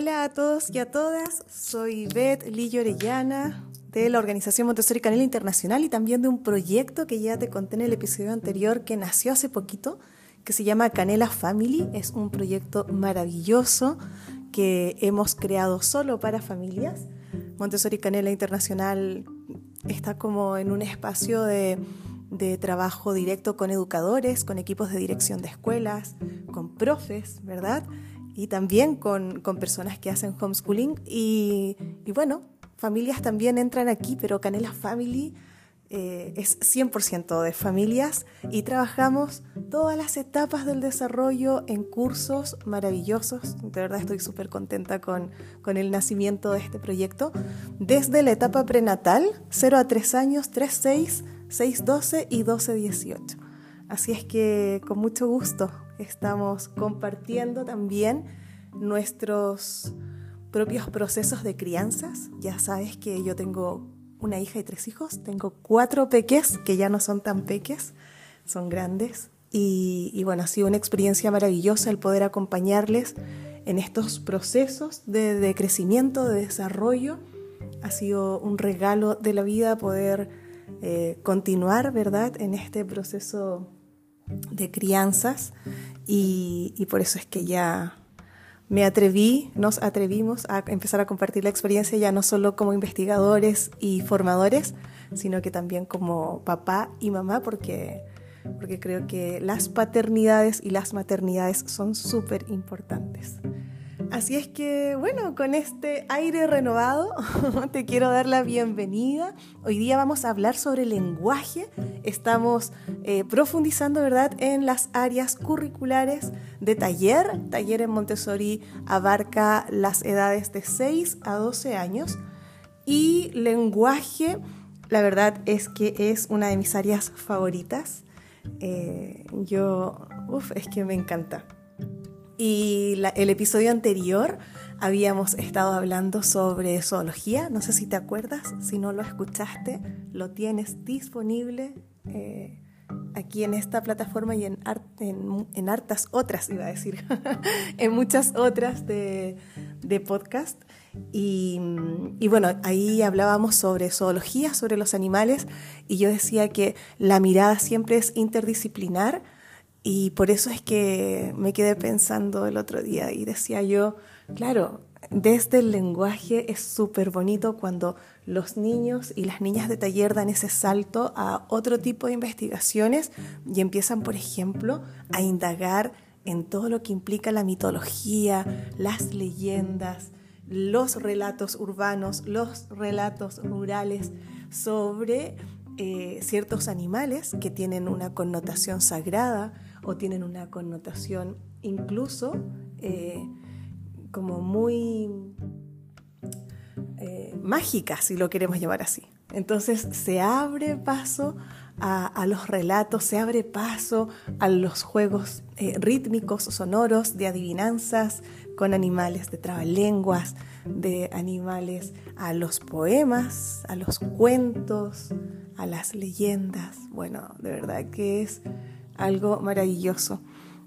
Hola a todos y a todas, soy Beth Lillo Orellana de la Organización Montessori Canela Internacional y también de un proyecto que ya te conté en el episodio anterior que nació hace poquito, que se llama Canela Family. Es un proyecto maravilloso que hemos creado solo para familias. Montessori Canela Internacional está como en un espacio de, de trabajo directo con educadores, con equipos de dirección de escuelas, con profes, ¿verdad? Y también con, con personas que hacen homeschooling. Y, y, bueno, familias también entran aquí, pero Canela Family eh, es 100% de familias y trabajamos todas las etapas del desarrollo en cursos maravillosos. De verdad estoy súper contenta con, con el nacimiento de este proyecto. Desde la etapa prenatal, 0 a 3 años, 3, 6, 6, 12 y 12, 18. Así es que con mucho gusto estamos compartiendo también nuestros propios procesos de crianzas. Ya sabes que yo tengo una hija y tres hijos, tengo cuatro peques que ya no son tan peques, son grandes. Y, bueno, ha sido una experiencia maravillosa el poder acompañarles en estos procesos de, crecimiento, de desarrollo. Ha sido un regalo de la vida poder eh, continuar, ¿verdad?, en este proceso de crianzas y, por eso es que ya me atreví, nos atrevimos a empezar a compartir la experiencia ya no solo como investigadores y formadores, sino que también como papá y mamá, porque, porque creo que las paternidades y las maternidades son súper importantes. Así es que, bueno, con este aire renovado te quiero dar la bienvenida. Hoy día vamos a hablar sobre lenguaje. Estamos eh, profundizando, ¿verdad?, en las áreas curriculares de taller. Taller en Montessori abarca las edades de 6 a 12 años. Y lenguaje, la verdad es que es una de mis áreas favoritas. Eh, yo, uff, es que me encanta. Y el episodio anterior habíamos estado hablando sobre zoología, no sé si te acuerdas, si no lo escuchaste, lo tienes disponible eh, aquí en esta plataforma y en, en, hartas otras, iba a decir, en muchas otras de, de podcast. Y, y, bueno, ahí hablábamos sobre zoología, sobre los animales, y yo decía que la mirada siempre es interdisciplinar y por eso es que me quedé pensando el otro día y decía yo, claro, desde el lenguaje es súper bonito cuando los niños y las niñas de taller dan ese salto a otro tipo de investigaciones y empiezan, por ejemplo, a indagar en todo lo que implica la mitología, las leyendas, los relatos urbanos, los relatos rurales sobre eh, ciertos animales que tienen una connotación sagrada o tienen una connotación incluso eh, como muy eh, mágica, si lo queremos llamar así. Entonces se abre paso a, los relatos, se abre paso a los juegos rítmicos, sonoros, de adivinanzas con animales, de trabalenguas, de animales, a los poemas, a los cuentos, a las leyendas. Bueno, de verdad que es algo maravilloso.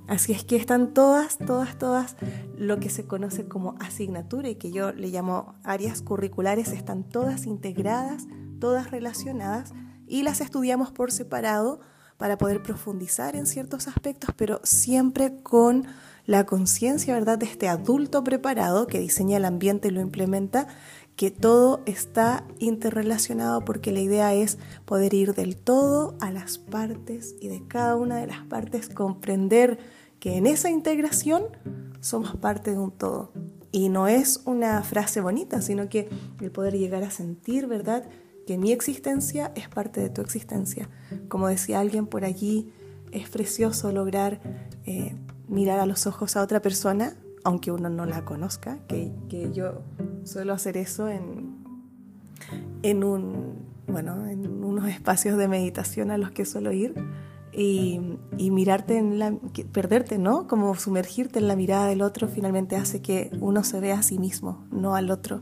Así es que están todas, todas, todas lo que se conoce como asignatura y que yo le llamo áreas curriculares, están todas integradas, todas relacionadas y las estudiamos por separado para poder profundizar en ciertos aspectos, pero siempre con la conciencia, ¿verdad?, de este adulto preparado que diseña el ambiente y lo implementa que todo está interrelacionado porque la idea es poder ir del todo a las partes y de cada una de las partes comprender que en esa integración somos parte de un todo. Y no es una frase bonita, sino que el poder llegar a sentir, ¿verdad? Que mi existencia es parte de tu existencia. Como decía alguien por allí, es precioso lograr eh, mirar a los ojos a otra persona aunque uno no la conozca, que, que yo suelo hacer eso en, en, un, bueno, en unos espacios de meditación a los que suelo ir y, y, mirarte en la, perderte, ¿no? Como sumergirte en la mirada del otro finalmente hace que uno se vea a sí mismo, no al otro.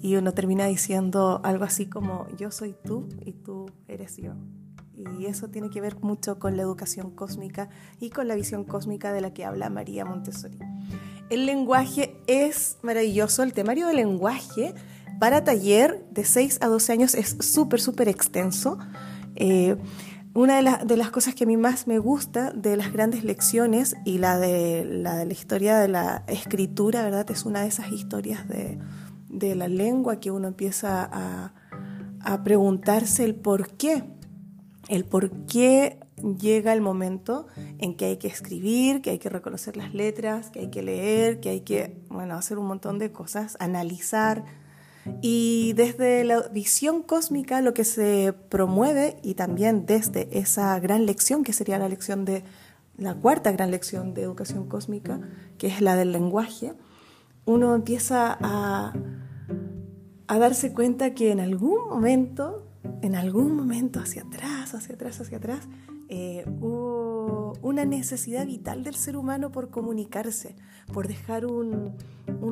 Y uno termina diciendo algo así como yo soy tú y tú eres yo. Y eso tiene que ver mucho con la educación cósmica y con la visión cósmica de la que habla María Montessori. El lenguaje es maravilloso. El temario del lenguaje para taller de 6 a 12 años es súper, súper extenso. Eh, una de, las cosas que a mí más me gusta de las grandes lecciones y la de la, de la historia de la escritura, ¿verdad? Es una de esas historias de, de la lengua que uno empieza a, a preguntarse el por qué, el por qué llega el momento en que hay que escribir, que hay que reconocer las letras, que hay que leer, que hay que, bueno, hacer un montón de cosas, analizar, y desde la visión cósmica lo que se promueve y también desde esa gran lección que sería la lección de la cuarta gran lección de educación cósmica, que es la del lenguaje, uno empieza a, a darse cuenta que en algún momento, en algún momento hacia atrás, hacia atrás, hacia atrás, eh, hubo una necesidad vital del ser humano por comunicarse, por dejar un,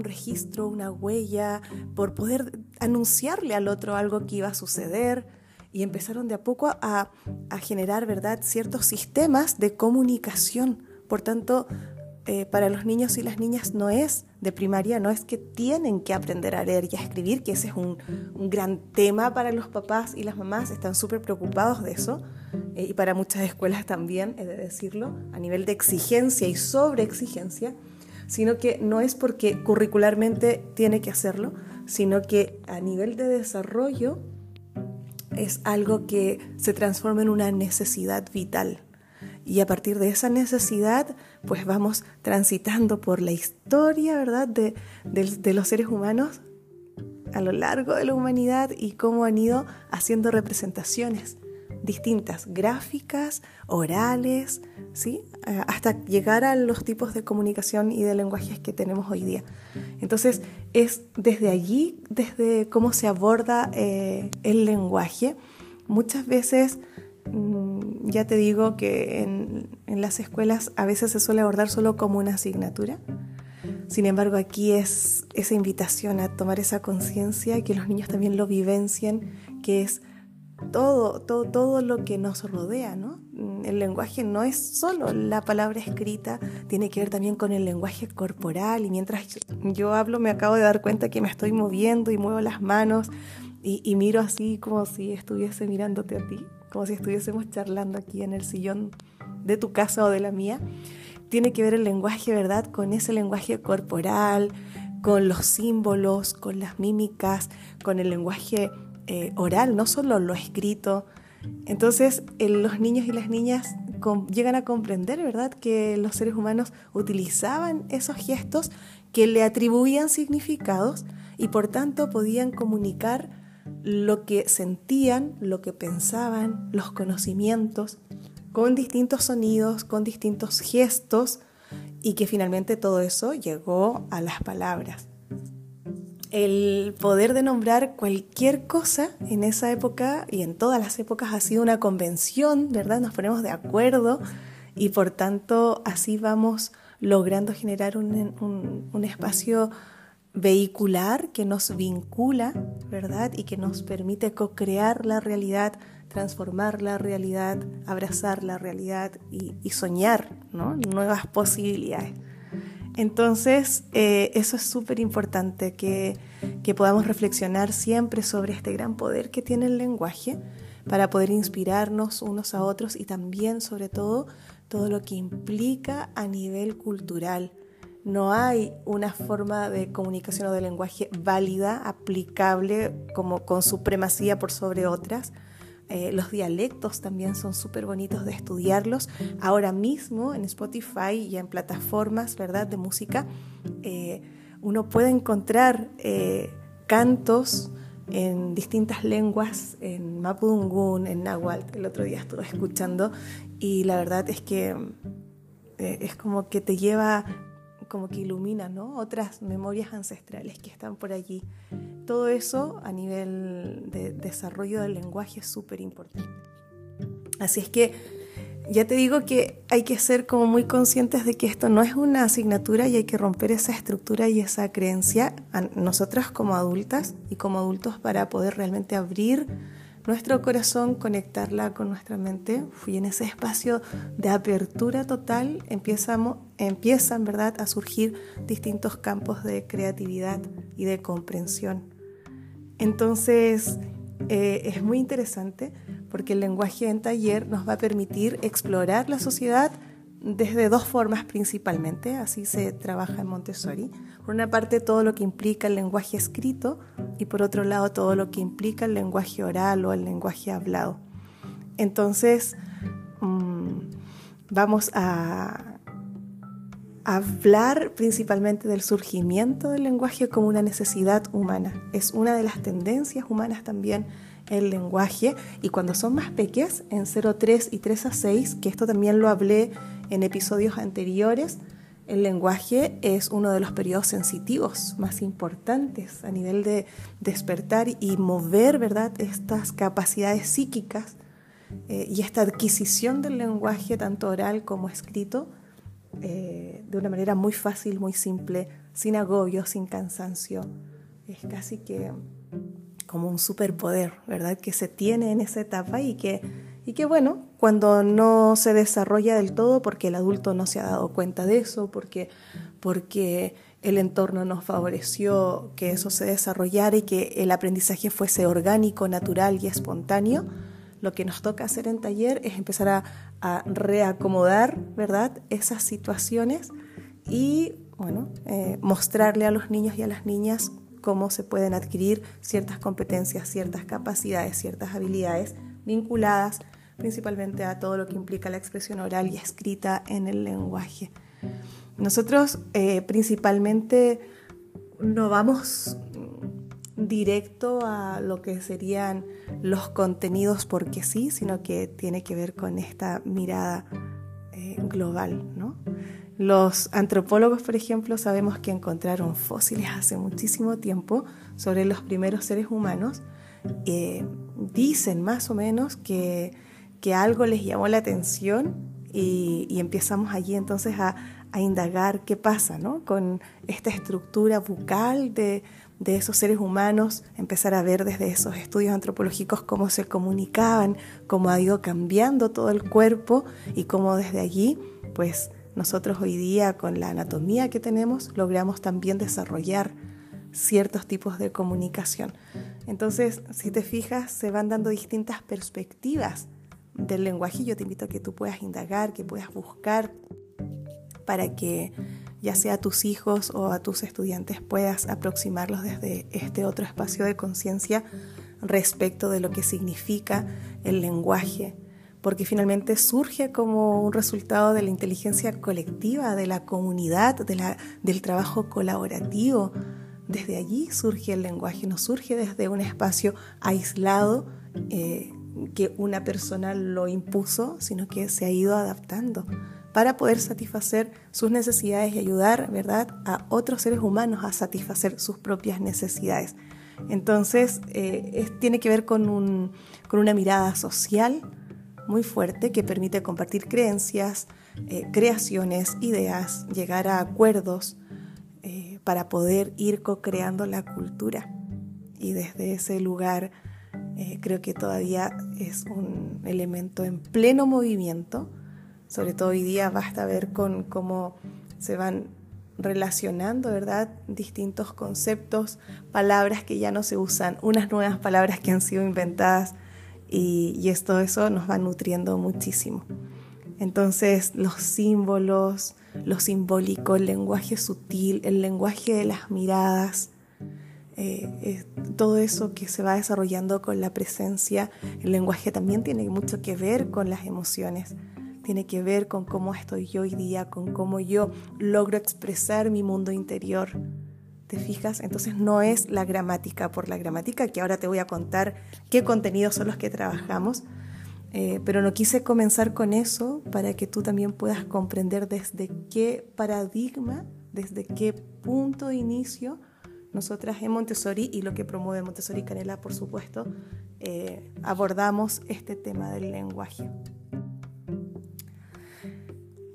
registro, una huella, por poder anunciarle al otro algo que iba a suceder. Y empezaron de a poco a, a generar, ¿verdad?, ciertos sistemas de comunicación. Por tanto, eh, para los niños y las niñas no es de primaria, no es que tienen que aprender a leer y a escribir, que ese es un, gran tema para los papás y las mamás, están súper preocupados de eso, eh, y para muchas escuelas también, he de decirlo, a nivel de exigencia y sobre exigencia, sino que no es porque curricularmente tiene que hacerlo, sino que a nivel de desarrollo es algo que se transforma en una necesidad vital y a partir de esa necesidad, pues vamos transitando por la historia, ¿verdad?, de, los seres humanos a lo largo de la humanidad y cómo han ido haciendo representaciones distintas, gráficas, orales, ¿sí? Eh, hasta llegar a los tipos de comunicación y de lenguajes que tenemos hoy día. Entonces, es desde allí, desde cómo se aborda eh, el lenguaje. Muchas veces ya te digo que en, las escuelas a veces se suele abordar solo como una asignatura. Sin embargo, aquí es esa invitación a tomar esa conciencia y que los niños también lo vivencien, que es todo, todo, todo lo que nos rodea, ¿no? Mm, el lenguaje no es solo la palabra escrita, tiene que ver también con el lenguaje corporal y mientras yo hablo me acabo de dar cuenta que me estoy moviendo y muevo las manos y, y miro así como si estuviese mirándote a ti como si estuviésemos charlando aquí en el sillón de tu casa o de la mía, tiene que ver el lenguaje, ¿verdad? Con ese lenguaje corporal, con los símbolos, con las mímicas, con el lenguaje eh, oral, no solo lo escrito. Entonces, los niños y las niñas llegan a comprender, ¿verdad?, que los seres humanos utilizaban esos gestos que le atribuían significados y por tanto podían comunicar lo que sentían, lo que pensaban, los conocimientos, con distintos sonidos, con distintos gestos, y que finalmente todo eso llegó a las palabras. El poder de nombrar cualquier cosa en esa época y en todas las épocas ha sido una convención, ¿verdad? Nos ponemos de acuerdo y por tanto así vamos logrando generar un, espacio vehicular que nos vincula, ¿verdad? Y que nos permite co-crear la realidad, transformar la realidad, abrazar la realidad y, soñar, ¿no? Nuevas posibilidades. Entonces, eh, eso es súper importante, que, que podamos reflexionar siempre sobre este gran poder que tiene el lenguaje para poder inspirarnos unos a otros y también, sobre todo, todo lo que implica a nivel cultural no hay una forma de comunicación o de lenguaje válida, aplicable como con supremacía por sobre otras. Eh, los dialectos también son súper bonitos de estudiarlos. Ahora mismo en Spotify y en plataformas ¿verdad? de música, eh, uno puede encontrar eh, cantos en distintas lenguas, en Mapudungun, en Nahuatl. El otro día estuve escuchando y la verdad es que es como que te lleva como que ilumina ¿no? otras memorias ancestrales que están por allí. Todo eso a nivel de desarrollo del lenguaje es súper importante. Así es que ya te digo que hay que ser como muy conscientes de que esto no es una asignatura y hay que romper esa estructura y esa creencia a nosotras como adultas y como adultos para poder realmente abrir nuestro corazón, conectarla con nuestra mente. Y en ese espacio de apertura total empiezan, empiezan ¿verdad? a surgir distintos campos de creatividad y de comprensión. Entonces, eh, es muy interesante porque el lenguaje en taller nos va a permitir explorar la sociedad desde dos formas principalmente, así se trabaja en Montessori. Por una parte, todo lo que implica el lenguaje escrito y por otro lado, todo lo que implica el lenguaje oral o el lenguaje hablado. Entonces, mm, vamos a hablar principalmente del surgimiento del lenguaje como una necesidad humana. Es una de las tendencias humanas también el lenguaje y cuando son más pequeñas, en 0,3 y 3 a 6, que esto también lo hablé en episodios anteriores, el lenguaje es uno de los periodos sensitivos más importantes a nivel de despertar y mover, ¿verdad?, estas capacidades psíquicas eh, y esta adquisición del lenguaje, tanto oral como escrito, eh, de una manera muy fácil, muy simple, sin agobio, sin cansancio. Es casi que como un superpoder, ¿verdad?, que se tiene en esa etapa y que y que bueno, cuando no se desarrolla del todo porque el adulto no se ha dado cuenta de eso, porque, porque el entorno nos favoreció que eso se desarrollara y que el aprendizaje fuese orgánico, natural y espontáneo, lo que nos toca hacer en taller es empezar a, reacomodar, ¿verdad?, esas situaciones y, bueno, eh, mostrarle a los niños y a las niñas cómo se pueden adquirir ciertas competencias, ciertas capacidades, ciertas habilidades vinculadas principalmente a todo lo que implica la expresión oral y escrita en el lenguaje. Nosotros eh, principalmente no vamos directo a lo que serían los contenidos porque sí, sino que tiene que ver con esta mirada eh, global. ¿no? Los antropólogos, por ejemplo, sabemos que encontraron fósiles hace muchísimo tiempo sobre los primeros seres humanos. Eh, dicen más o menos que que algo les llamó la atención y, empezamos allí entonces a, indagar qué pasa ¿no? con esta estructura bucal de, de esos seres humanos, empezar a ver desde esos estudios antropológicos cómo se comunicaban, cómo ha ido cambiando todo el cuerpo y cómo desde allí, pues nosotros hoy día con la anatomía que tenemos logramos también desarrollar ciertos tipos de comunicación. Entonces, si te fijas, se van dando distintas perspectivas del lenguaje, yo te invito a que tú puedas indagar, que puedas buscar para que ya sea a tus hijos o a tus estudiantes puedas aproximarlos desde este otro espacio de conciencia respecto de lo que significa el lenguaje, porque finalmente surge como un resultado de la inteligencia colectiva, de la comunidad, del trabajo colaborativo. Desde allí surge el lenguaje, no surge desde un espacio aislado. Eh, que una persona lo impuso, sino que se ha ido adaptando para poder satisfacer sus necesidades y ayudar, ¿verdad?, a otros seres humanos a satisfacer sus propias necesidades. Entonces, eh, tiene que ver con, una mirada social muy fuerte que permite compartir creencias, eh, creaciones, ideas, llegar a acuerdos eh, para poder ir co-creando la cultura. Y desde ese lugar eh, creo que todavía es un elemento en pleno movimiento. Sobre todo hoy día basta ver con cómo se van relacionando, ¿verdad? Distintos conceptos, palabras que ya no se usan, unas nuevas palabras que han sido inventadas y, y esto eso nos va nutriendo muchísimo. Entonces los símbolos, lo simbólico, el lenguaje sutil, el lenguaje de las miradas, eh, todo eso que se va desarrollando con la presencia, el lenguaje también tiene mucho que ver con las emociones, tiene que ver con cómo estoy yo hoy día, con cómo yo logro expresar mi mundo interior. ¿Te fijas? Entonces no es la gramática por la gramática, que ahora te voy a contar qué contenidos son los que trabajamos, eh, pero no quise comenzar con eso para que tú también puedas comprender desde qué paradigma, desde qué punto de inicio nosotras en Montessori y lo que promueve Montessori Canela, por supuesto, eh, abordamos este tema del lenguaje.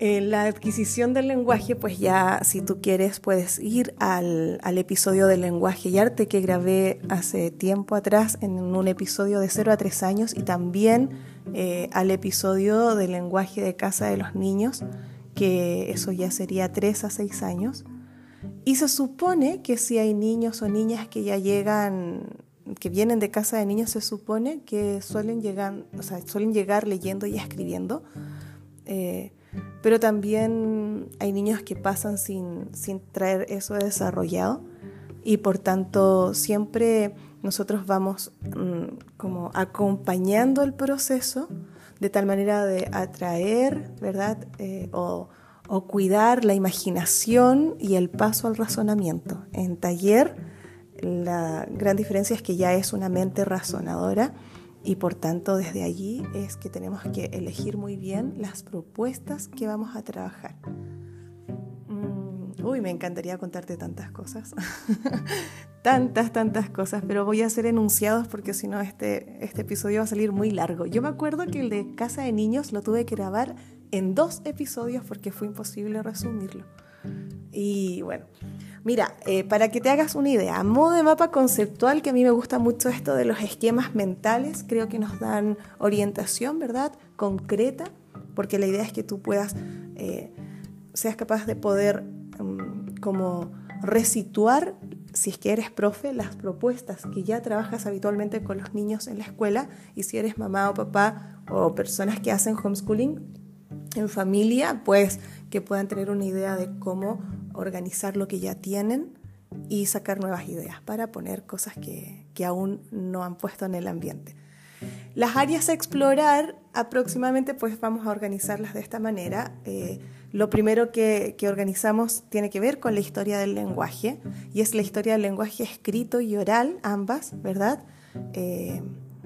En la adquisición del lenguaje, pues ya si tú quieres puedes ir al, episodio del lenguaje y arte que grabé hace tiempo atrás en un episodio de 0 a 3 años y también eh, al episodio del lenguaje de casa de los niños, que eso ya sería 3 a 6 años. Y se supone que si hay niños o niñas que ya llegan, que vienen de casa de niños, se supone que suelen llegar, o sea, suelen llegar leyendo y escribiendo. Eh, pero también hay niños que pasan sin, traer eso desarrollado y por tanto siempre nosotros vamos mm, como acompañando el proceso de tal manera de atraer, ¿verdad? Eh, o, o, cuidar la imaginación y el paso al razonamiento. En taller la gran diferencia es que ya es una mente razonadora y por tanto desde allí es que tenemos que elegir muy bien las propuestas que vamos a trabajar. Mm, uy, me encantaría contarte tantas cosas, tantas, tantas cosas, pero voy a hacer enunciados porque si no este, este episodio va a salir muy largo. Yo me acuerdo que el de Casa de Niños lo tuve que grabar en dos episodios porque fue imposible resumirlo. Y bueno, Mira, eh, para que te hagas una idea, modo de mapa conceptual, que a mí me gusta mucho esto de los esquemas mentales, creo que nos dan orientación, ¿verdad? Concreta, porque la idea es que tú puedas, eh, seas capaz de poder mm, como resituar, si es que eres profe, las propuestas que ya trabajas habitualmente con los niños en la escuela y si eres mamá o papá o personas que hacen homeschooling en familia, pues que puedan tener una idea de cómo organizar lo que ya tienen y sacar nuevas ideas para poner cosas que, aún no han puesto en el ambiente. Las áreas a explorar aproximadamente pues vamos a organizarlas de esta manera. Eh, lo primero que, organizamos tiene que ver con la historia del lenguaje y es la historia del lenguaje escrito y oral, ambas, ¿verdad? Eh,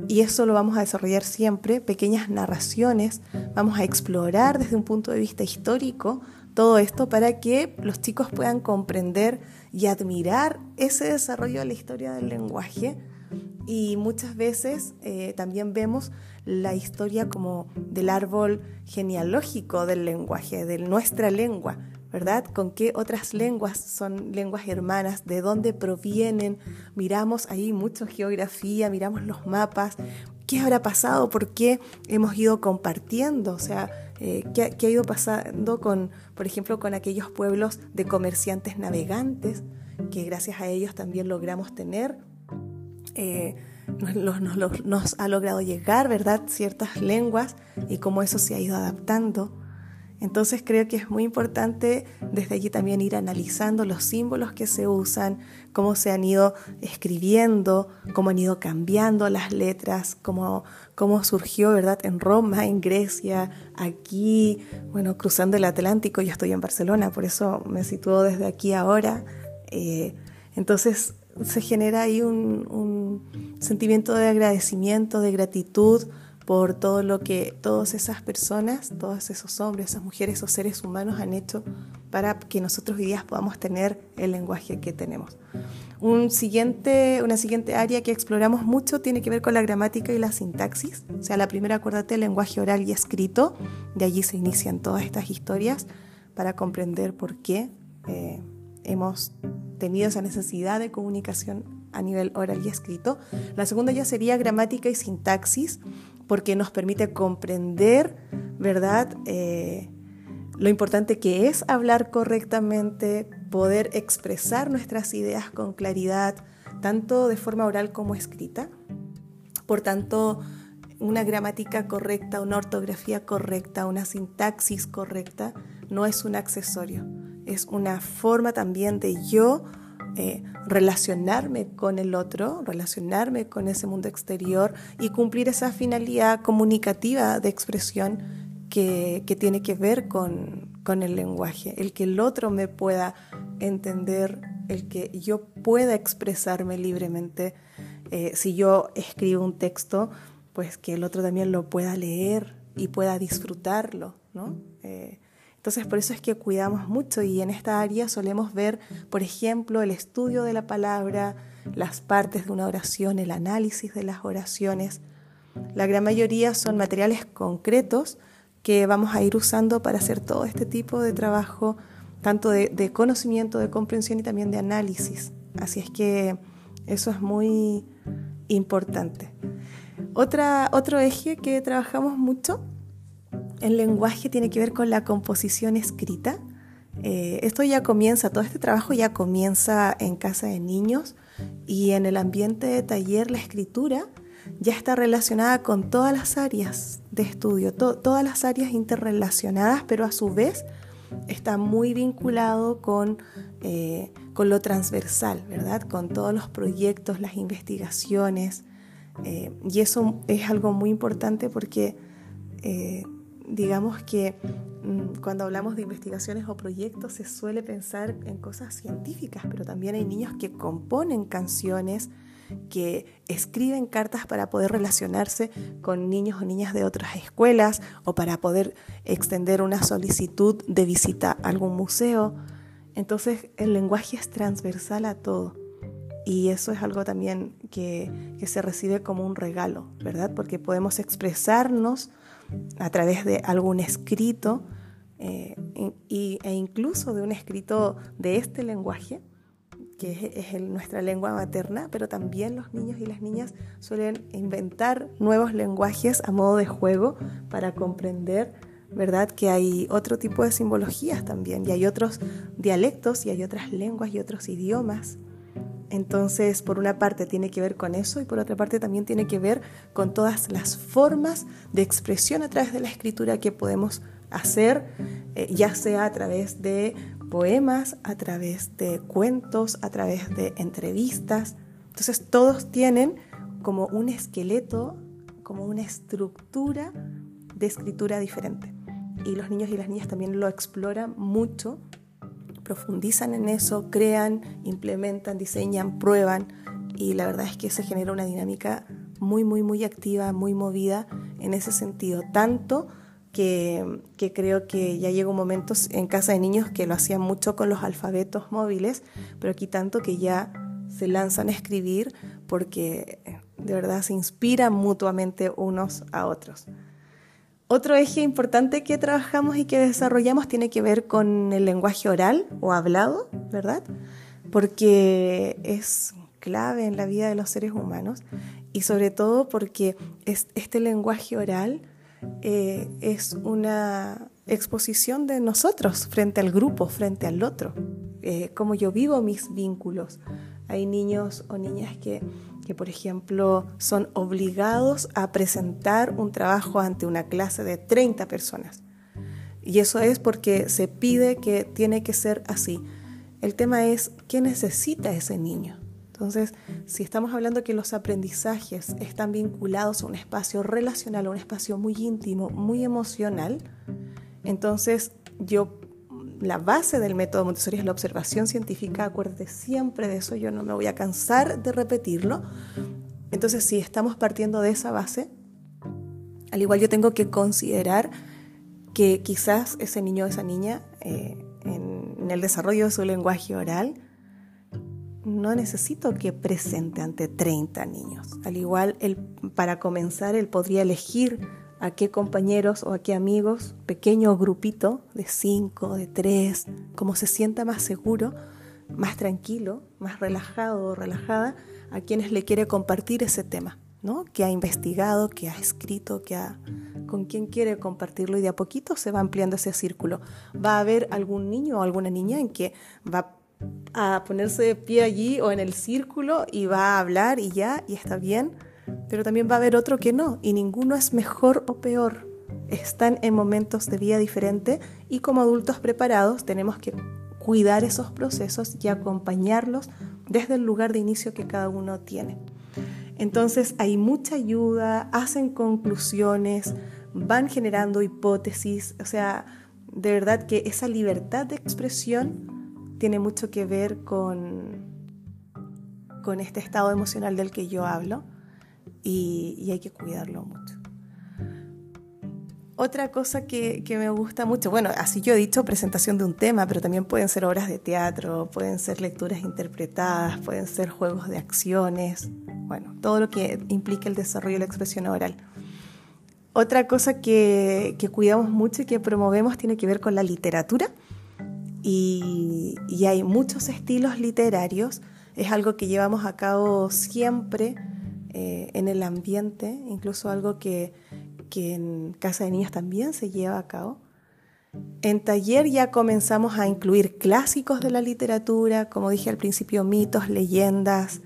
y eso lo vamos a desarrollar siempre, pequeñas narraciones, vamos a explorar desde un punto de vista histórico todo esto para que los chicos puedan comprender y admirar ese desarrollo de la historia del lenguaje. Y muchas veces eh, también vemos la historia como del árbol genealógico del lenguaje, de nuestra lengua, ¿verdad? Con qué otras lenguas son lenguas hermanas, de dónde provienen. Miramos ahí mucho geografía, miramos los mapas, qué habrá pasado, por qué hemos ido compartiendo, o sea, eh, ¿qué, ha ido pasando con, por ejemplo, con aquellos pueblos de comerciantes navegantes, que gracias a ellos también logramos tener, eh, nos, ha logrado llegar, ¿verdad?, ciertas lenguas y cómo eso se ha ido adaptando. Entonces creo que es muy importante desde allí también ir analizando los símbolos que se usan, cómo se han ido escribiendo, cómo han ido cambiando las letras, cómo, cómo surgió, ¿verdad? En Roma, en Grecia, aquí, bueno, cruzando el Atlántico, yo estoy en Barcelona, por eso me sitúo desde aquí ahora. Eh, entonces se genera ahí un sentimiento de agradecimiento, de gratitud por todo lo que todas esas personas, todos esos hombres, esas mujeres, esos seres humanos han hecho para que nosotros hoy día podamos tener el lenguaje que tenemos. Un siguiente, una siguiente área que exploramos mucho tiene que ver con la gramática y la sintaxis. O sea, la primera, acuérdate, el lenguaje oral y escrito. De allí se inician todas estas historias para comprender por qué eh, hemos tenido esa necesidad de comunicación a nivel oral y escrito. La segunda ya sería gramática y sintaxis porque nos permite comprender, ¿verdad? Eh, lo importante que es hablar correctamente, poder expresar nuestras ideas con claridad, tanto de forma oral como escrita. Por tanto, una gramática correcta, una ortografía correcta, una sintaxis correcta, no es un accesorio, es una forma también de yo eh, relacionarme con el otro, relacionarme con ese mundo exterior y cumplir esa finalidad comunicativa de expresión que, tiene que ver con, el lenguaje, el que el otro me pueda entender, el que yo pueda expresarme libremente. Eh, si yo escribo un texto, pues que el otro también lo pueda leer y pueda disfrutarlo, ¿no? Eh, entonces, por eso es que cuidamos mucho y en esta área solemos ver, por ejemplo, el estudio de la palabra, las partes de una oración, el análisis de las oraciones. La gran mayoría son materiales concretos que vamos a ir usando para hacer todo este tipo de trabajo, tanto de, conocimiento, de comprensión y también de análisis. Así es que eso es muy importante. Otro eje que trabajamos mucho en lenguaje tiene que ver con la composición escrita. Eh, esto ya comienza, todo este trabajo ya comienza en casa de niños y en el ambiente de taller la escritura ya está relacionada con todas las áreas de estudio, todas las áreas interrelacionadas, pero a su vez está muy vinculado con, eh, con lo transversal, ¿verdad? Con todos los proyectos, las investigaciones. Eh, y eso es algo muy importante porque digamos que mm, cuando hablamos de investigaciones o proyectos se suele pensar en cosas científicas, pero también hay niños que componen canciones, que escriben cartas para poder relacionarse con niños o niñas de otras escuelas o para poder extender una solicitud de visita a algún museo. Entonces el lenguaje es transversal a todo y eso es algo también que, se recibe como un regalo, ¿verdad? Porque podemos expresarnos a través de algún escrito eh, e incluso de un escrito de este lenguaje que es, nuestra lengua materna, pero también los niños y las niñas suelen inventar nuevos lenguajes a modo de juego para comprender, ¿verdad? Que hay otro tipo de simbologías también, y hay otros dialectos, y hay otras lenguas y otros idiomas. Entonces, por una parte tiene que ver con eso y por otra parte también tiene que ver con todas las formas de expresión a través de la escritura que podemos hacer, eh, ya sea a través de poemas, a través de cuentos, a través de entrevistas. Entonces todos tienen como un esqueleto, como una estructura de escritura diferente. Y los niños y las niñas también lo exploran mucho, profundizan en eso, crean, implementan, diseñan, prueban. Y la verdad es que se genera una dinámica muy, muy, muy activa, muy movida en ese sentido. Tanto que, creo que ya llegó momentos en casa de niños que lo hacían mucho con los alfabetos móviles, pero aquí tanto que ya se lanzan a escribir porque eh, de verdad se inspiran mutuamente unos a otros. Otro eje importante que trabajamos y que desarrollamos tiene que ver con el lenguaje oral o hablado, ¿verdad? Porque es clave en la vida de los seres humanos y sobre todo porque este lenguaje oral eh, es una exposición de nosotros frente al grupo, frente al otro, eh, cómo yo vivo mis vínculos. Hay niños o niñas que, que, por ejemplo, son obligados a presentar un trabajo ante una clase de 30 personas. Y eso es porque se pide que tiene que ser así. El tema es, ¿qué necesita ese niño? Entonces, si estamos hablando que los aprendizajes están vinculados a un espacio relacional, a un espacio muy íntimo, muy emocional, entonces yo, la base del método Montessori es la observación científica, acuérdate siempre de eso, yo no me voy a cansar de repetirlo. Entonces, si estamos partiendo de esa base, al igual yo tengo que considerar que quizás ese niño o esa niña eh, en el desarrollo de su lenguaje oral, no necesito que presente ante 30 niños. Al igual, él, para comenzar, él podría elegir a qué compañeros o a qué amigos, pequeño grupito de 5, de 3, como se sienta más seguro, más tranquilo, más relajado o relajada, a quienes le quiere compartir ese tema, ¿no? Que ha investigado, que ha escrito, que ha con quién quiere compartirlo y de a poquito se va ampliando ese círculo. Va a haber algún niño o alguna niña en que va a ponerse de pie allí o en el círculo y va a hablar y ya, y está bien, pero también va a haber otro que no, y ninguno es mejor o peor. Están en momentos de vida diferente y como adultos preparados tenemos que cuidar esos procesos y acompañarlos desde el lugar de inicio que cada uno tiene. Entonces hay mucha ayuda, hacen conclusiones, van generando hipótesis, o sea, de verdad que esa libertad de expresión tiene mucho que ver con, con este estado emocional del que yo hablo y, hay que cuidarlo mucho. Otra cosa que, que, me gusta mucho, bueno, así yo he dicho presentación de un tema, pero también pueden ser obras de teatro, pueden ser lecturas interpretadas, pueden ser juegos de acciones, bueno, todo lo que implica el desarrollo de la expresión oral. Otra cosa que, cuidamos mucho y que promovemos tiene que ver con la literatura. Y, hay muchos estilos literarios. Es algo que llevamos a cabo siempre eh, en el ambiente, incluso algo que, que en Casa de Niños también se lleva a cabo. En taller ya comenzamos a incluir clásicos de la literatura, como dije al principio, mitos, leyendas.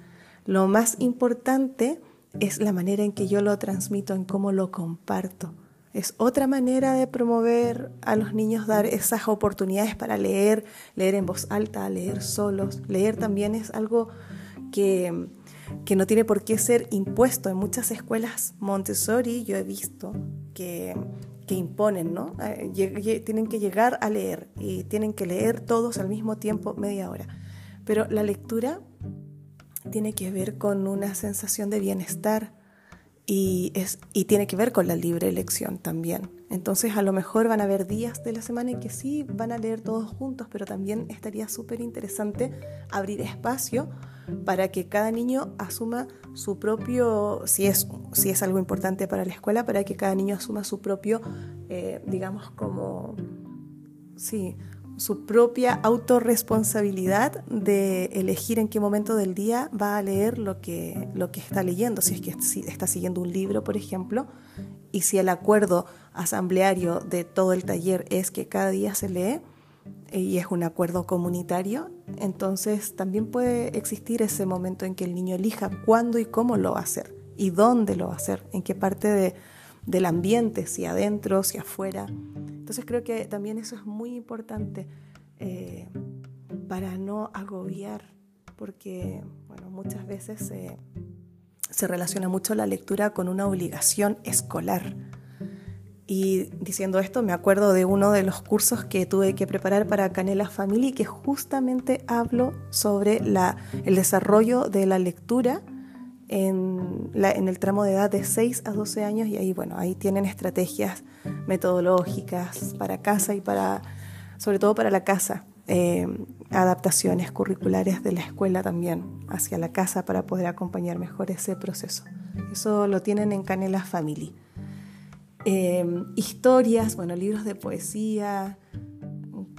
Lo más importante es la manera en que yo lo transmito, en cómo lo comparto. Es otra manera de promover a los niños, dar esas oportunidades para leer, leer en voz alta, leer solos. Leer también es algo que, que no tiene por qué ser impuesto. En muchas escuelas Montessori yo he visto que que imponen, ¿no? Eh, tienen que llegar a leer y tienen que leer todos al mismo tiempo media hora. Pero la lectura tiene que ver con una sensación de bienestar y, es, y tiene que ver con la libre elección también. Entonces a lo mejor van a haber días de la semana en que sí van a leer todos juntos, pero también estaría súper interesante abrir espacio para que cada niño asuma su propio, si es, si es algo importante para la escuela, para que cada niño asuma su propio, eh, digamos, como, sí, su propia autorresponsabilidad de elegir en qué momento del día va a leer lo que, lo que está leyendo, si es que está siguiendo un libro, por ejemplo, y si el acuerdo asambleario de todo el taller es que cada día se lee, y es un acuerdo comunitario, entonces también puede existir ese momento en que el niño elija cuándo y cómo lo va a hacer y dónde lo va a hacer, en qué parte de, del ambiente, si adentro, si afuera. Entonces creo que también eso es muy importante eh, para no agobiar, porque bueno, muchas veces se relaciona mucho la lectura con una obligación escolar y diciendo esto, me acuerdo de uno de los cursos que tuve que preparar para Canela Family, que justamente hablo sobre la, el desarrollo de la lectura en, la, en, el tramo de edad de 6 a 12 años. Y ahí, bueno, ahí tienen estrategias metodológicas para casa y para, sobre todo para la casa. Eh, adaptaciones curriculares de la escuela también hacia la casa para poder acompañar mejor ese proceso. Eso lo tienen en Canela Family. Em, historias, bueno, libros de poesía,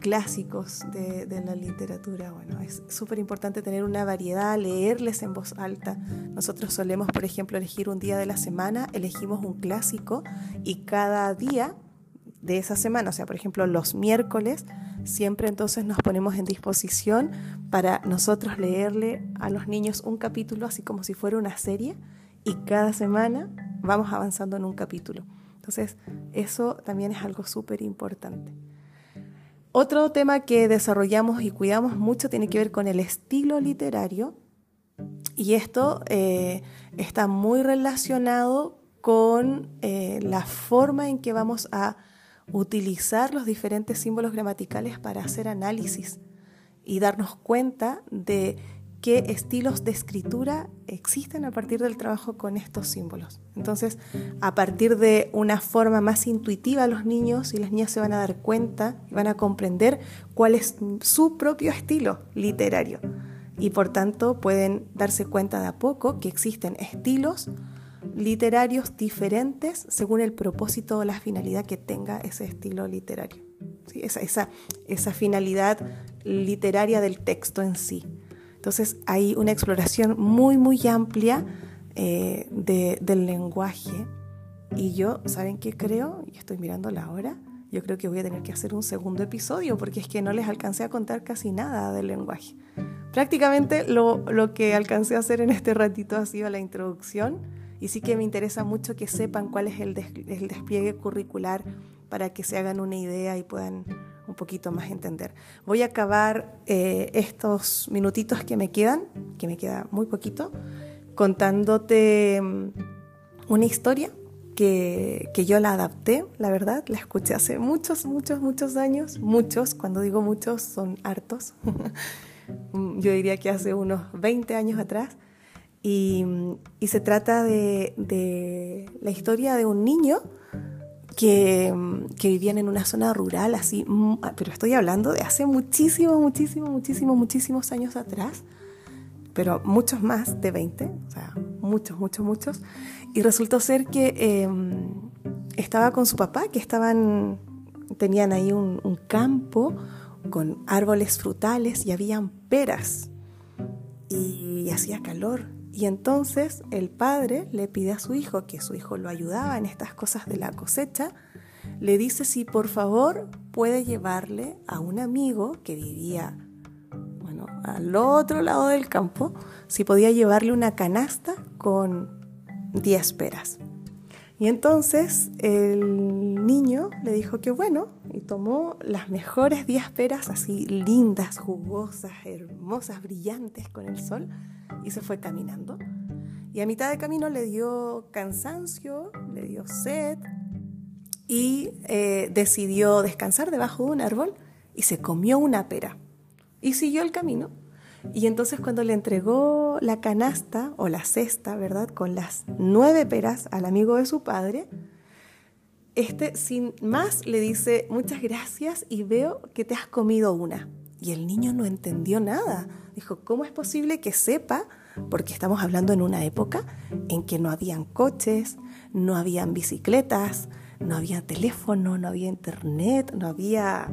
clásicos de, la literatura. Bueno, es súper importante tener una variedad, leerles en voz alta. Nosotros solemos, por ejemplo, elegir un día de la semana, elegimos un clásico y cada día de esa semana, o sea, por ejemplo, los miércoles, siempre entonces nos ponemos en disposición para nosotros leerle a los niños un capítulo, así como si fuera una serie, y cada semana vamos avanzando en un capítulo. Entonces, eso también es algo súper importante. Otro tema que desarrollamos y cuidamos mucho tiene que ver con el estilo literario. Y esto eh, está muy relacionado con eh, la forma en que vamos a utilizar los diferentes símbolos gramaticales para hacer análisis y darnos cuenta de qué estilos de escritura existen a partir del trabajo con estos símbolos. Entonces, a partir de una forma más intuitiva, los niños y las niñas se van a dar cuenta y van a comprender cuál es su propio estilo literario. Y por tanto pueden darse cuenta de a poco que existen estilos literarios diferentes según el propósito o la finalidad que tenga ese estilo literario. Esa, esa, esa finalidad literaria del texto en sí. Entonces hay una exploración muy, muy amplia eh, del lenguaje. Y yo, ¿saben qué creo? Y estoy mirando la hora. Yo creo que voy a tener que hacer un segundo episodio porque es que no les alcancé a contar casi nada del lenguaje. Prácticamente lo, lo que alcancé a hacer en este ratito ha sido la introducción y sí que me interesa mucho que sepan cuál es el, el despliegue curricular para que se hagan una idea y puedan un poquito más entender. Voy a acabar eh, estos minutitos que me quedan, que me queda muy poquito, contándote mm, una historia que, que, yo la adapté, la verdad, la escuché hace muchos, muchos, muchos años, muchos, cuando digo muchos son hartos, yo diría que hace unos 20 años atrás, y, y se trata de, de la historia de un niño que, vivían en una zona rural, así, mm, ah, pero estoy hablando de hace muchísimo, muchísimo, muchísimo, muchísimos años atrás, pero muchos más de 20, o sea, muchos, muchos, muchos. Y resultó ser que em, estaba con su papá, que estaban, tenían ahí un, un campo con árboles frutales y habían peras y hacía calor. Y entonces el padre le pide a su hijo, que su hijo lo ayudaba en estas cosas de la cosecha, le dice si por favor puede llevarle a un amigo que vivía bueno, al otro lado del campo, si podía llevarle una canasta con 10 peras. Y entonces el niño le dijo que bueno, y tomó las mejores 10 peras, así lindas, jugosas, hermosas, brillantes con el sol, y se fue caminando. Y a mitad de camino le dio cansancio, le dio sed, y eh, decidió descansar debajo de un árbol y se comió una pera. Y siguió el camino. Y entonces cuando le entregó la canasta o la cesta, ¿verdad? Con las nueve peras al amigo de su padre, este sin más le dice muchas gracias y veo que te has comido una. Y el niño no entendió nada. Dijo, ¿cómo es posible que sepa? Porque estamos hablando en una época en que no habían coches, no habían bicicletas, no había teléfono, no había internet, no había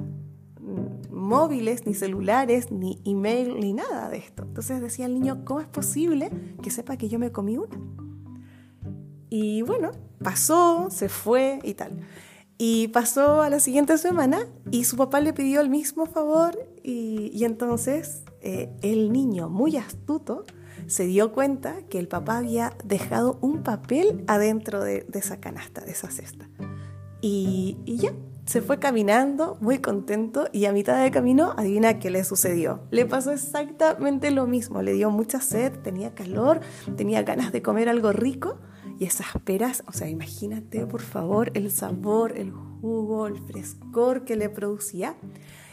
móviles, ni celulares, ni email, ni nada de esto. Entonces decía el niño, ¿cómo es posible que sepa que yo me comí una? Y bueno, pasó, se fue y tal. Y pasó a la siguiente semana y su papá le pidió el mismo favor y, entonces eh, el niño, muy astuto, se dio cuenta que el papá había dejado un papel adentro de, esa canasta, de esa cesta. y ya, se fue caminando muy contento y a mitad de camino, adivina qué le sucedió. Le pasó exactamente lo mismo, le dio mucha sed, tenía calor, tenía ganas de comer algo rico y esas peras, o sea, imagínate por favor el sabor, el jugo, el frescor que le producía.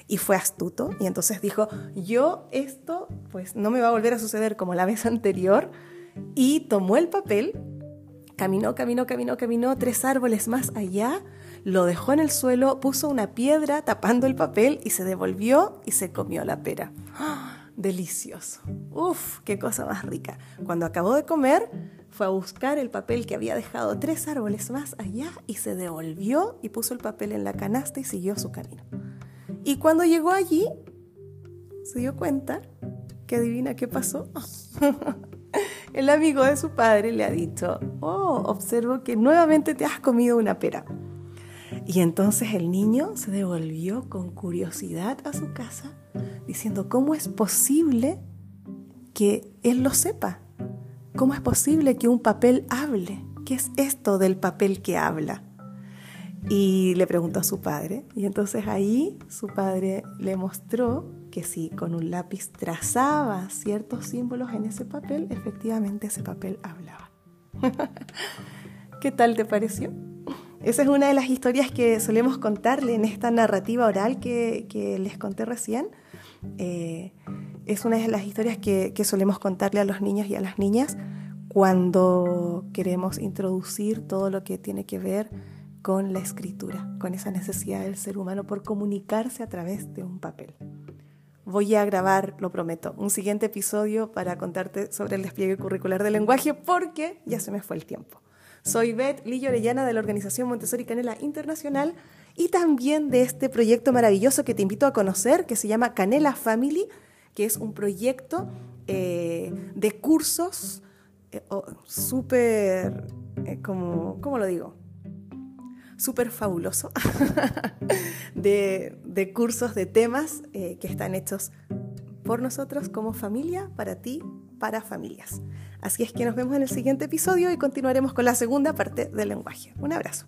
Y fue astuto y entonces dijo, yo esto pues no me va a volver a suceder como la vez anterior y tomó el papel, caminó, caminó, caminó, caminó tres árboles más allá lo dejó en el suelo, puso una piedra tapando el papel y se devolvió y se comió la pera. ¡Ah! Delicioso. Uf, qué cosa más rica. Cuando acabó de comer, fue a buscar el papel que había dejado tres árboles más allá y se devolvió y puso el papel en la canasta y siguió su camino. Y cuando llegó allí, se dio cuenta que adivina qué pasó. el amigo de su padre le ha dicho, oh, observo que nuevamente te has comido una pera. Y entonces el niño se devolvió con curiosidad a su casa, diciendo, ¿cómo es posible que él lo sepa? ¿Cómo es posible que un papel hable? ¿Qué es esto del papel que habla? Y le preguntó a su padre, y entonces ahí su padre le mostró que si con un lápiz trazaba ciertos símbolos en ese papel, efectivamente ese papel hablaba. ¿Qué tal te pareció? Esa es una de las historias que solemos contarle en esta narrativa oral que, les conté recién. Eh, es una de las historias que, solemos contarle a los niños y a las niñas cuando queremos introducir todo lo que tiene que ver con la escritura, con esa necesidad del ser humano por comunicarse a través de un papel. Voy a grabar, lo prometo, un siguiente episodio para contarte sobre el despliegue curricular del lenguaje porque ya se me fue el tiempo. Soy Beth Lillo Orellana de la Organización Montessori Canela Internacional y también de este proyecto maravilloso que te invito a conocer que se llama Canela Family, que es un proyecto eh, de cursos eh, súper, eh, como, ¿cómo lo digo? Súper fabuloso de, de, cursos de temas que están hechos por nosotros como familia, para ti, para familias. Así es que nos vemos en el siguiente episodio y continuaremos con la segunda parte del lenguaje. Un abrazo.